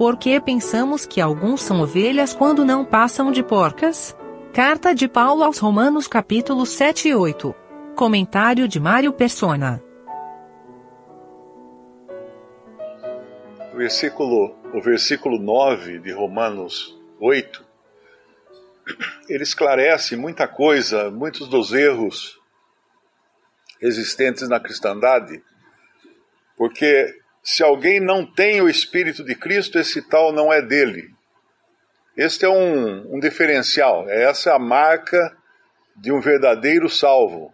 por que pensamos que alguns são ovelhas quando não passam de porcas? Carta de Paulo aos Romanos capítulo 7 e 8. Comentário de Mário Persona. Versículo, o versículo 9 de Romanos 8, ele esclarece muita coisa, muitos dos erros existentes na cristandade, porque se alguém não tem o Espírito de Cristo, esse tal não é dele. Este é um, um diferencial, essa é a marca de um verdadeiro salvo.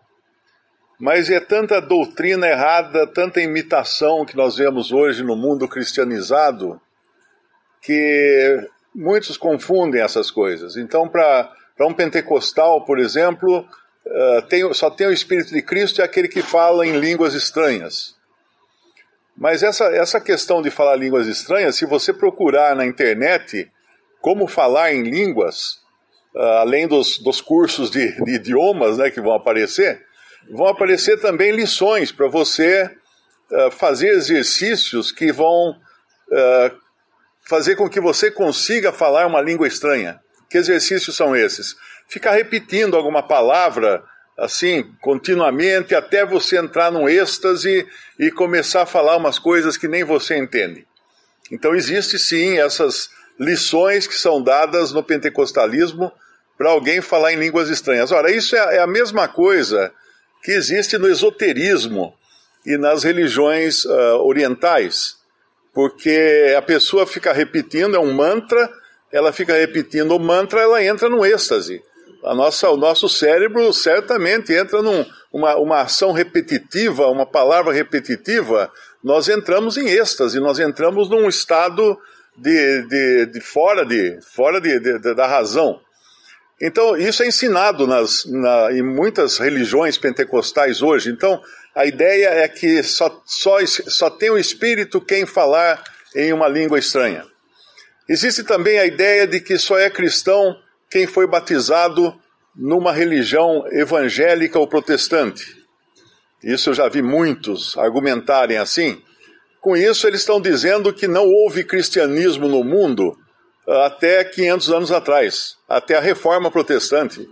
Mas é tanta doutrina errada, tanta imitação que nós vemos hoje no mundo cristianizado, que muitos confundem essas coisas. Então, para um pentecostal, por exemplo, uh, tem, só tem o Espírito de Cristo é aquele que fala em línguas estranhas. Mas essa, essa questão de falar línguas estranhas, se você procurar na internet como falar em línguas, uh, além dos, dos cursos de, de, idiomas né, que vão aparecer, vão aparecer também lições para você uh, fazer exercícios que vão uh, fazer com que você consiga falar uma língua estranha. Que exercícios são esses? Ficar repetindo alguma palavra assim, continuamente, até você entrar num êxtase e começar a falar umas coisas que nem você entende. Então, existe sim essas lições que são dadas no pentecostalismo para alguém falar em línguas estranhas. Ora, isso é, é a mesma coisa que existe no esoterismo e nas religiões uh, orientais, porque a pessoa fica repetindo, é um mantra, ela fica repetindo o mantra, ela entra num êxtase a nossa, o nosso cérebro certamente entra numa num, uma ação repetitiva, uma palavra repetitiva, nós entramos em êxtase, nós entramos num estado de, de, de fora, de, fora de, de, da razão. Então, isso é ensinado nas, na, em muitas religiões pentecostais hoje. Então, a ideia é que só, só, só tem o Espírito quem falar em uma língua estranha. Existe também a ideia de que só é cristão quem foi batizado numa religião evangélica ou protestante. Isso eu já vi muitos argumentarem assim. Com isso, eles estão dizendo que não houve cristianismo no mundo ah, até 500 anos atrás, até a reforma protestante.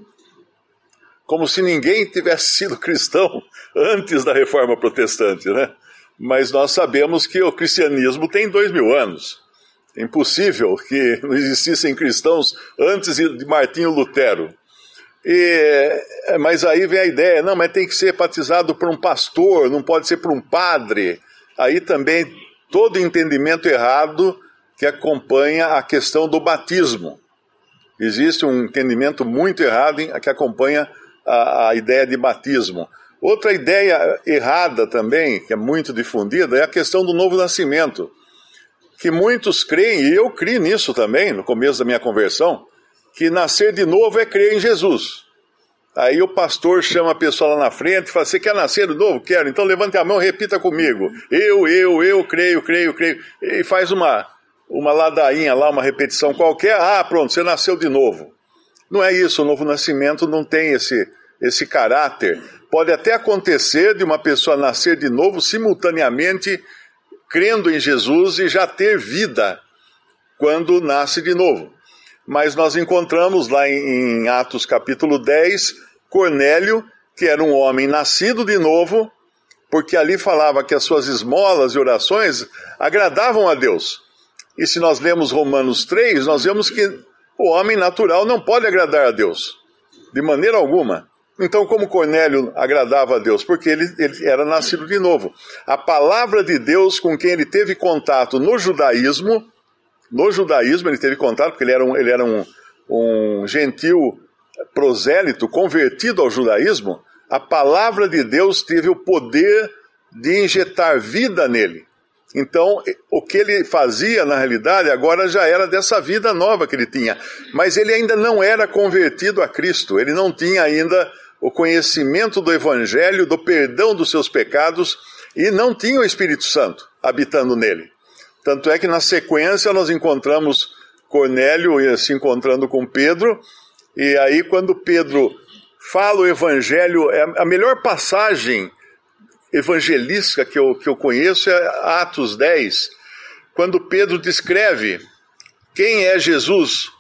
Como se ninguém tivesse sido cristão antes da reforma protestante, né? Mas nós sabemos que o cristianismo tem dois mil anos. É impossível que não existissem cristãos antes de Martinho Lutero. E, mas aí vem a ideia, não, mas tem que ser batizado por um pastor, não pode ser por um padre. Aí também todo entendimento errado que acompanha a questão do batismo. Existe um entendimento muito errado que acompanha a, a ideia de batismo. Outra ideia errada também, que é muito difundida, é a questão do novo nascimento que muitos creem, e eu criei nisso também, no começo da minha conversão, que nascer de novo é crer em Jesus. Aí o pastor chama a pessoa lá na frente e fala: Você quer nascer de novo? Quero. Então levante a mão e repita comigo. Eu, eu, eu creio, creio, creio. E faz uma, uma ladainha lá, uma repetição qualquer. Ah, pronto, você nasceu de novo. Não é isso, o novo nascimento não tem esse, esse caráter. Pode até acontecer de uma pessoa nascer de novo simultaneamente crendo em Jesus e já ter vida quando nasce de novo. Mas nós encontramos lá em, Atos capítulo 10, Cornélio, que era um homem nascido de novo, porque ali falava que as suas esmolas e orações agradavam a Deus. E se nós lemos Romanos 3, nós vemos que o homem natural não pode agradar a Deus, de maneira alguma. Então, como Cornélio agradava a Deus? Porque ele, ele, era nascido de novo. A palavra de Deus com quem ele teve contato no judaísmo, no judaísmo ele teve contato, porque ele era um, ele era um, um gentil prosélito convertido ao judaísmo, a palavra de Deus teve o poder de injetar vida nele. Então, o que ele fazia, na realidade, agora já era dessa vida nova que ele tinha. Mas ele ainda não era convertido a Cristo, ele não tinha ainda o conhecimento do Evangelho, do perdão dos seus pecados, e não tinha o Espírito Santo habitando nele. Tanto é que na sequência nós encontramos Cornélio se encontrando com Pedro, e aí quando Pedro fala o Evangelho, é a melhor passagem evangelística que eu, que eu conheço é Atos 10, quando Pedro descreve quem é Jesus,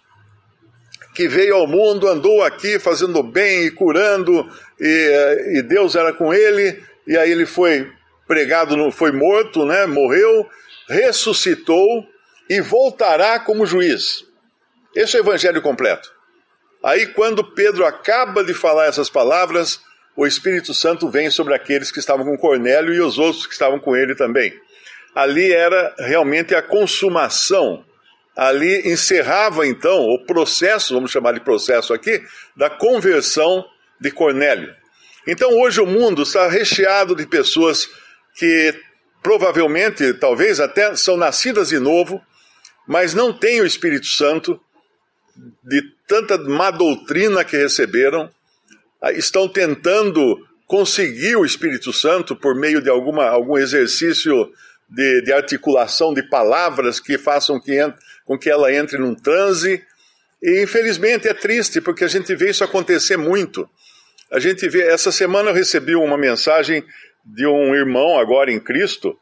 que veio ao mundo, andou aqui fazendo bem e curando, e, e Deus era com ele, e aí ele foi pregado, foi morto, né, morreu, ressuscitou e voltará como juiz. Esse é o evangelho completo. Aí, quando Pedro acaba de falar essas palavras, o Espírito Santo vem sobre aqueles que estavam com Cornélio e os outros que estavam com ele também. Ali era realmente a consumação. Ali encerrava então o processo, vamos chamar de processo aqui, da conversão de Cornélio. Então hoje o mundo está recheado de pessoas que provavelmente, talvez até são nascidas de novo, mas não têm o Espírito Santo, de tanta má doutrina que receberam, ah, estão tentando conseguir o Espírito Santo por meio de alguma, algum exercício de, de articulação de palavras que façam que, com que ela entre num transe. E infelizmente é triste, porque a gente vê isso acontecer muito. A gente vê, essa semana eu recebi uma mensagem de um irmão agora em Cristo,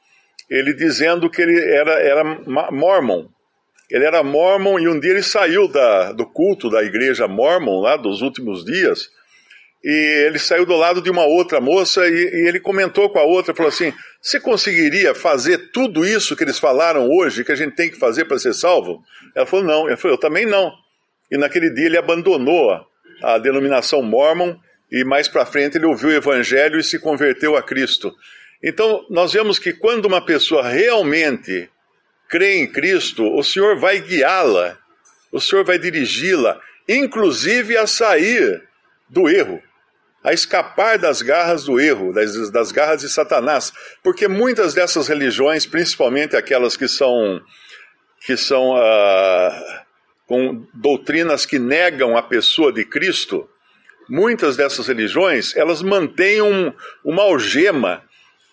ele dizendo que ele era, era mormon. Ele era mormon e um dia ele saiu da, do culto da igreja mormon, lá dos últimos dias, e ele saiu do lado de uma outra moça e, e ele comentou com a outra, falou assim, você conseguiria fazer tudo isso que eles falaram hoje, que a gente tem que fazer para ser salvo? Ela falou, não. Ele falou, eu também não. E naquele dia ele abandonou a denominação mormon e mais para frente ele ouviu o evangelho e se converteu a Cristo. Então, nós vemos que quando uma pessoa realmente crê em Cristo, o Senhor vai guiá-la, o Senhor vai dirigi-la, inclusive a sair do erro, a escapar das garras do erro, das, das garras de Satanás, porque muitas dessas religiões, principalmente aquelas que são que são ah, com doutrinas que negam a pessoa de Cristo, muitas dessas religiões, elas mantêm um, uma algema,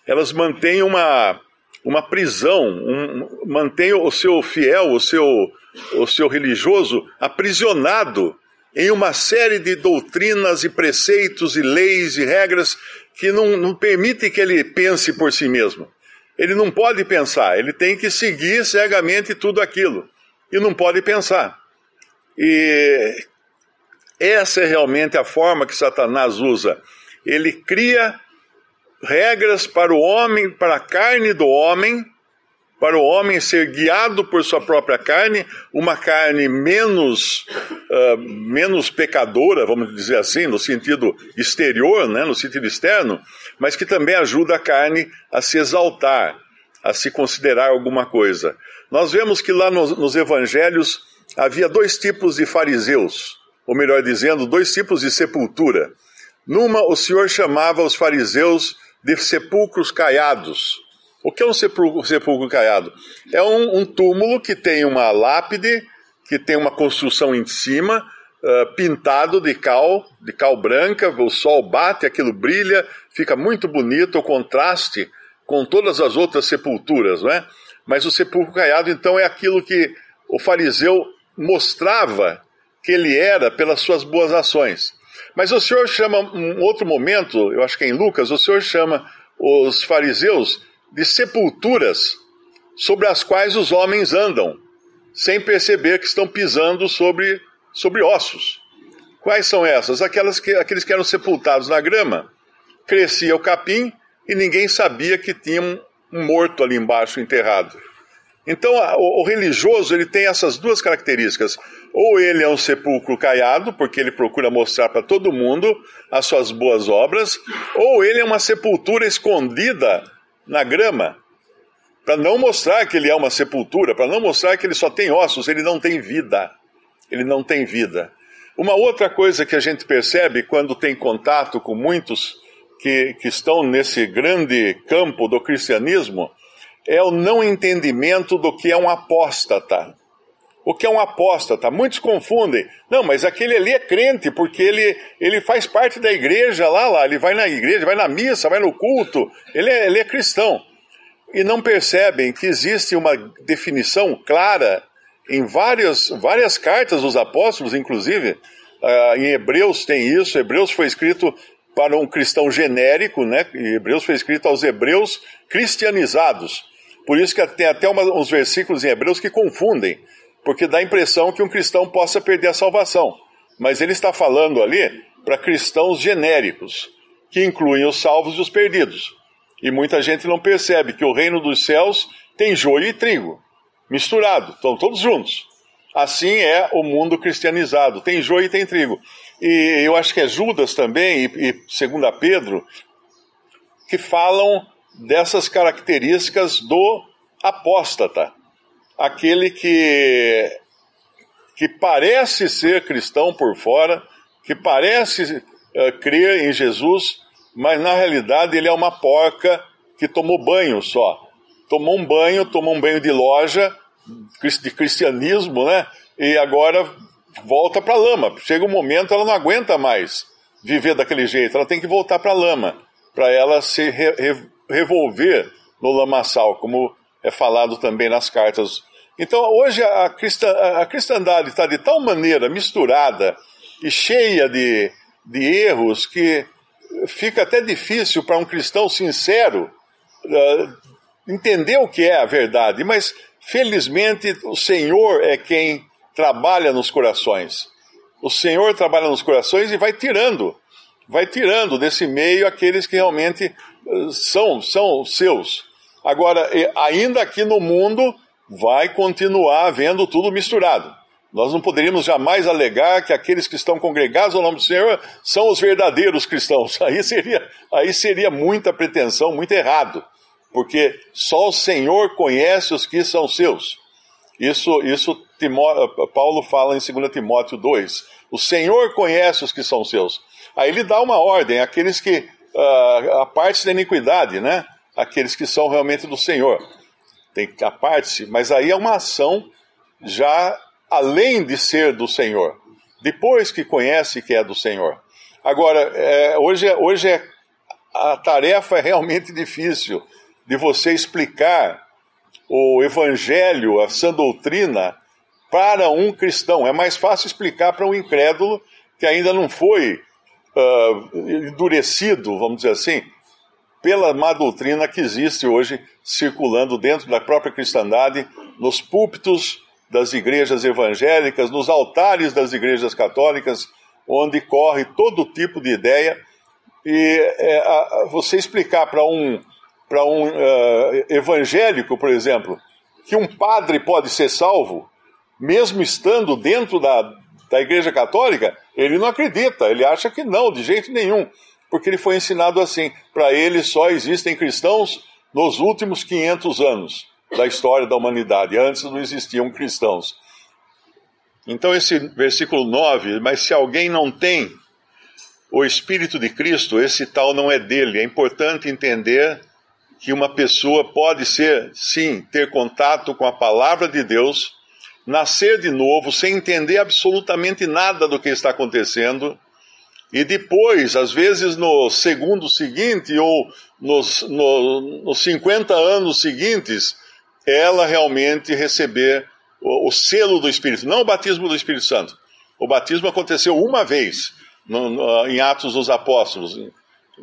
elas mantêm uma, uma prisão, um, mantêm o seu fiel, o seu, o seu religioso aprisionado em uma série de doutrinas e preceitos e leis e regras que não, não permitem que ele pense por si mesmo. Ele não pode pensar, ele tem que seguir cegamente tudo aquilo. E não pode pensar. E essa é realmente a forma que Satanás usa. Ele cria regras para o homem, para a carne do homem, para o homem ser guiado por sua própria carne, uma carne menos, uh, menos pecadora, vamos dizer assim, no sentido exterior, né, no sentido externo, mas que também ajuda a carne a se exaltar, a se considerar alguma coisa. Nós vemos que lá nos, nos evangelhos havia dois tipos de fariseus ou melhor dizendo, dois tipos de sepultura. Numa, o Senhor chamava os fariseus de sepulcros caiados. O que é um sepulcro, sepulcro caiado? É um, um, túmulo que tem uma lápide, que tem uma construção em cima, uh, pintado de cal, de cal branca, o sol bate, aquilo brilha, fica muito bonito, o contraste com todas as outras sepulturas, não é? Mas o sepulcro caiado, então, é aquilo que o fariseu mostrava que ele era pelas suas boas ações. Mas o Senhor chama, um outro momento, eu acho que é em Lucas, o Senhor chama os fariseus de sepulturas sobre as quais os homens andam, sem perceber que estão pisando sobre, sobre ossos. Quais são essas? Aquelas que, aqueles que eram sepultados na grama. Crescia o capim e ninguém sabia que tinha um, morto ali embaixo enterrado. Então, o, o religioso ele tem essas duas características. Ou ele é um sepulcro caiado, porque ele procura mostrar para todo mundo as suas boas obras, ou ele é uma sepultura escondida na grama, para não mostrar que ele é uma sepultura, para não mostrar que ele só tem ossos, ele não tem vida. Ele não tem vida. Uma outra coisa que a gente percebe quando tem contato com muitos que, que estão nesse grande campo do cristianismo é o não entendimento do que é um apóstata. O que é um apóstata? Muitos confundem. Não, mas aquele ali é crente, porque ele, ele faz parte da igreja lá, lá. Ele vai na igreja, vai na missa, vai no culto. Ele é, ele é cristão. E não percebem que existe uma definição clara em várias, várias cartas dos apóstolos, inclusive. Uh, em Hebreus tem isso. Hebreus foi escrito para um cristão genérico, né? Hebreus foi escrito aos hebreus cristianizados Por isso que tem até uma, uns versículos em Hebreus que confundem, porque dá a impressão que um cristão possa perder a salvação. Mas ele está falando ali para cristãos genéricos, que incluem os salvos e os perdidos. E muita gente não percebe que o reino dos céus tem joio e trigo, misturado, estão todos juntos. Assim é o mundo cristianizado, tem joio e tem trigo. E eu acho que é Judas também, e, e segundo a Pedro, que falam dessas características do apóstata, aquele que, que parece ser cristão por fora, que parece uh, crer em Jesus, mas na realidade ele é uma porca que tomou banho só. Tomou um banho, tomou um banho de loja, de cristianismo, né? E agora volta para a lama. Chega um momento ela não aguenta mais viver daquele jeito, ela tem que voltar para a lama, para ela se re revolver no lamaçal, como é falado também nas cartas. Então, hoje a, cristã, a cristandade está de tal maneira misturada e cheia de, de erros que fica até difícil para um cristão sincero uh, entender o que é a verdade. Mas, felizmente, o Senhor é quem trabalha nos corações. O Senhor trabalha nos corações e vai tirando, vai tirando desse meio aqueles que realmente são, são seus. Agora, ainda aqui no mundo, vai continuar havendo tudo misturado. Nós não poderíamos jamais alegar que aqueles que estão congregados ao nome do Senhor são os verdadeiros cristãos. Aí seria, aí seria muita pretensão, muito errado, porque só o Senhor conhece os que são seus. Isso, isso Timó, Paulo fala em 2 Timóteo 2. O Senhor conhece os que são seus. Aí ele dá uma ordem, aqueles que uh, a parte da iniquidade, né? Aqueles que são realmente do Senhor. Tem a parte, mas aí é uma ação já além de ser do Senhor. Depois que conhece que é do Senhor. Agora, é, hoje, é, hoje é, a tarefa é realmente difícil de você explicar o Evangelho, a sã doutrina, para um cristão. É mais fácil explicar para um incrédulo que ainda não foi uh, endurecido, vamos dizer assim, pela má doutrina que existe hoje circulando dentro da própria cristandade, nos púlpitos das igrejas evangélicas, nos altares das igrejas católicas, onde corre todo tipo de ideia. E é, a, você explicar para um, pra um uh, evangélico, por exemplo, que um padre pode ser salvo, mesmo estando dentro da, da Igreja Católica, ele não acredita, ele acha que não, de jeito nenhum, porque ele foi ensinado assim. Para ele só existem cristãos nos últimos 500 anos da história da humanidade, antes não existiam cristãos. Então, esse versículo 9, mas se alguém não tem o Espírito de Cristo, esse tal não é dele. É importante entender que uma pessoa pode ser, sim, ter contato com a palavra de Deus nascer de novo sem entender absolutamente nada do que está acontecendo, e depois, às vezes no segundo seguinte ou nos, no, nos 50 anos seguintes, ela realmente receber o, o, selo do Espírito, não o batismo do Espírito Santo. O batismo aconteceu uma vez no, no, em Atos dos Apóstolos, em,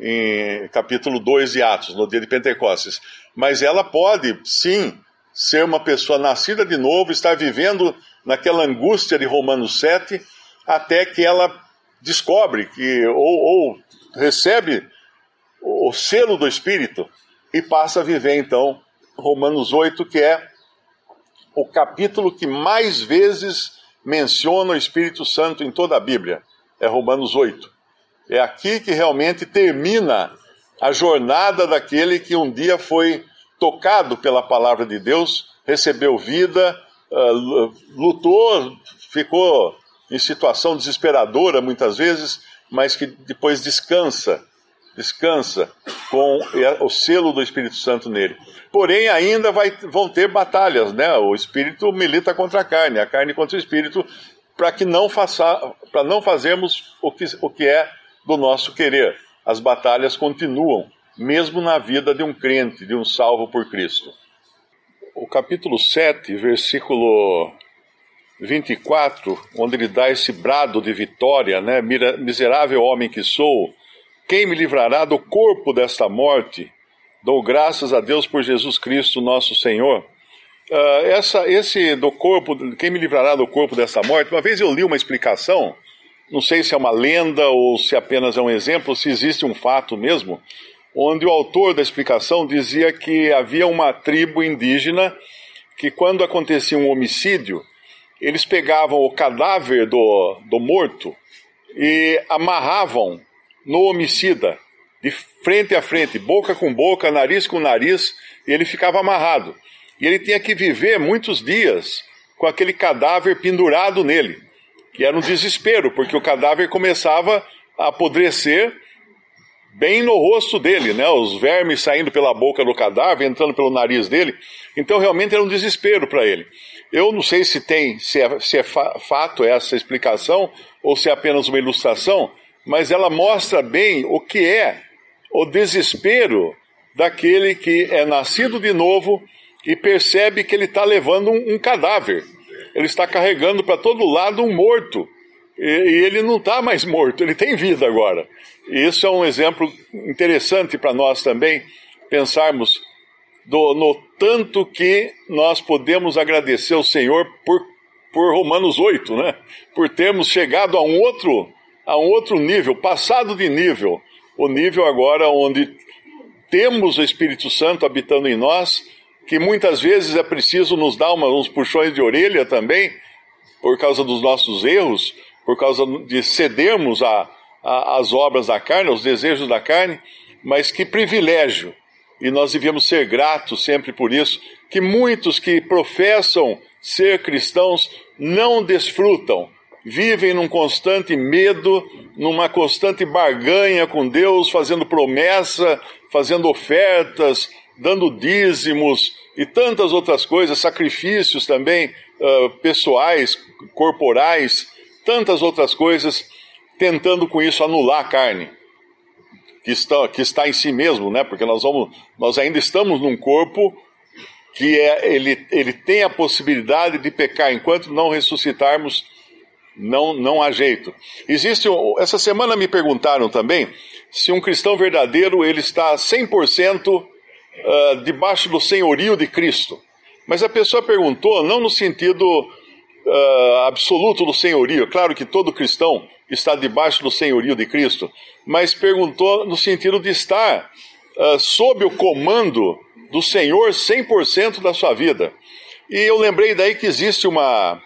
em capítulo 2 de Atos, no dia de Pentecostes. Mas ela pode, sim, ser uma pessoa nascida de novo, estar vivendo naquela angústia de Romanos 7, até que ela descobre que, ou, ou recebe o selo do Espírito e passa a viver então Romanos 8, que é o capítulo que mais vezes menciona o Espírito Santo em toda a Bíblia. É Romanos 8. É aqui que realmente termina a jornada daquele que um dia foi tocado pela palavra de Deus, recebeu vida, uh, lutou, ficou em situação desesperadora muitas vezes, mas que depois descansa, descansa com o selo do Espírito Santo nele. Porém, ainda vai, vão ter batalhas, né? O Espírito milita contra a carne, a carne contra o Espírito, para que não faça, para não fazermos o que, o que é do nosso querer. As batalhas continuam mesmo na vida de um crente, de um salvo por Cristo. O capítulo 7, versículo 24, onde ele dá esse brado de vitória, né? Miserável homem que sou, quem me livrará do corpo desta morte? Dou graças a Deus por Jesus Cristo, nosso Senhor. Uh, essa, esse do corpo, quem me livrará do corpo dessa morte? Uma vez eu li uma explicação, não sei se é uma lenda ou se apenas é um exemplo, se existe um fato mesmo, onde o autor da explicação dizia que havia uma tribo indígena que, quando acontecia um homicídio, eles pegavam o cadáver do, do morto e amarravam no homicida, de frente a frente, boca com boca, nariz com nariz, e ele ficava amarrado. E ele tinha que viver muitos dias com aquele cadáver pendurado nele. E era um desespero, porque o cadáver começava a apodrecer bem no rosto dele, né? Os vermes saindo pela boca do cadáver, entrando pelo nariz dele. Então realmente era um desespero para ele. Eu não sei se tem, se é, se é fato essa explicação ou se é apenas uma ilustração, mas ela mostra bem o que é o desespero daquele que é nascido de novo e percebe que ele está levando um, um, cadáver. Ele está carregando para todo lado um morto. E, e ele não está mais morto, ele tem vida agora. E isso é um exemplo interessante para nós também pensarmos do, no tanto que nós podemos agradecer ao Senhor por, por Romanos 8, né? Por termos chegado a um outro a um outro nível, passado de nível, o nível agora onde temos o Espírito Santo habitando em nós que muitas vezes é preciso nos dar uma, uns puxões de orelha também, por causa dos nossos erros, por causa de cedermos às obras da carne, aos desejos da carne, mas que privilégio, e nós devemos ser gratos sempre por isso, que muitos que professam ser cristãos não desfrutam, vivem num constante medo, numa constante barganha com Deus, fazendo promessa, fazendo ofertas, dando dízimos e tantas outras coisas, sacrifícios também uh, pessoais, corporais, tantas outras coisas, tentando com isso anular a carne que está, que está em si mesmo, né? Porque nós vamos, nós ainda estamos num corpo que é, ele, ele tem a possibilidade de pecar enquanto não ressuscitarmos. Não, não há jeito. Existe, essa semana me perguntaram também se um cristão verdadeiro ele está 100% uh, debaixo do senhorio de Cristo. Mas a pessoa perguntou não no sentido uh, absoluto do senhorio, claro que todo cristão está debaixo do senhorio de Cristo, mas perguntou no sentido de estar uh, sob o comando do Senhor 100% da sua vida. E eu lembrei daí que existe uma,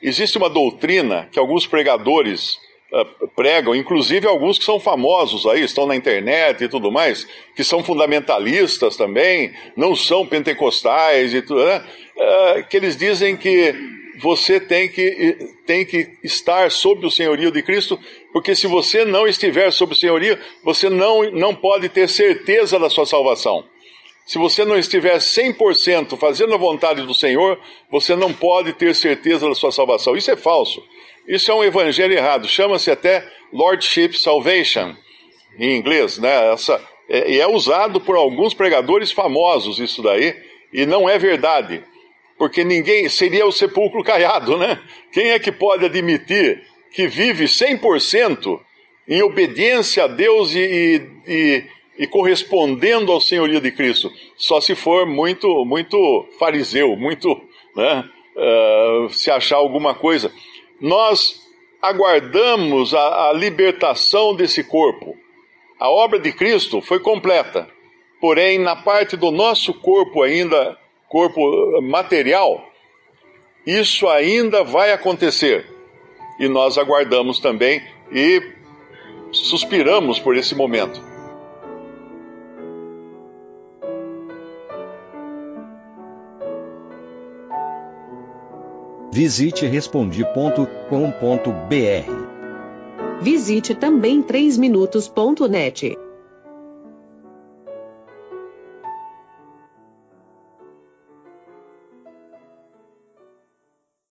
existe uma doutrina que alguns pregadores uh, pregam, inclusive alguns que são famosos aí, estão na internet e tudo mais, que são fundamentalistas também, não são pentecostais e tudo, né? uh, que eles dizem que você tem que, tem que estar sob o senhorio de Cristo, porque se você não estiver sob o senhorio, você não, não pode ter certeza da sua salvação. Se você não estiver 100% fazendo a vontade do Senhor, você não pode ter certeza da sua salvação. Isso é falso. Isso é um evangelho errado. Chama-se até Lordship Salvation, em inglês, né? Essa, é, é usado por alguns pregadores famosos isso daí, e não é verdade. Porque ninguém, seria o sepulcro caiado, né? Quem é que pode admitir que vive 100% em obediência a Deus e, e, e, correspondendo ao senhorio de Cristo? Só se for muito, muito fariseu, muito, né? Uh, se achar alguma coisa nós aguardamos a, a libertação desse corpo. A obra de Cristo foi completa, porém, na parte do nosso corpo ainda, corpo material, isso ainda vai acontecer. E nós aguardamos também e suspiramos por esse momento. Visite respondi.com.br. Visite também 3minutos.net.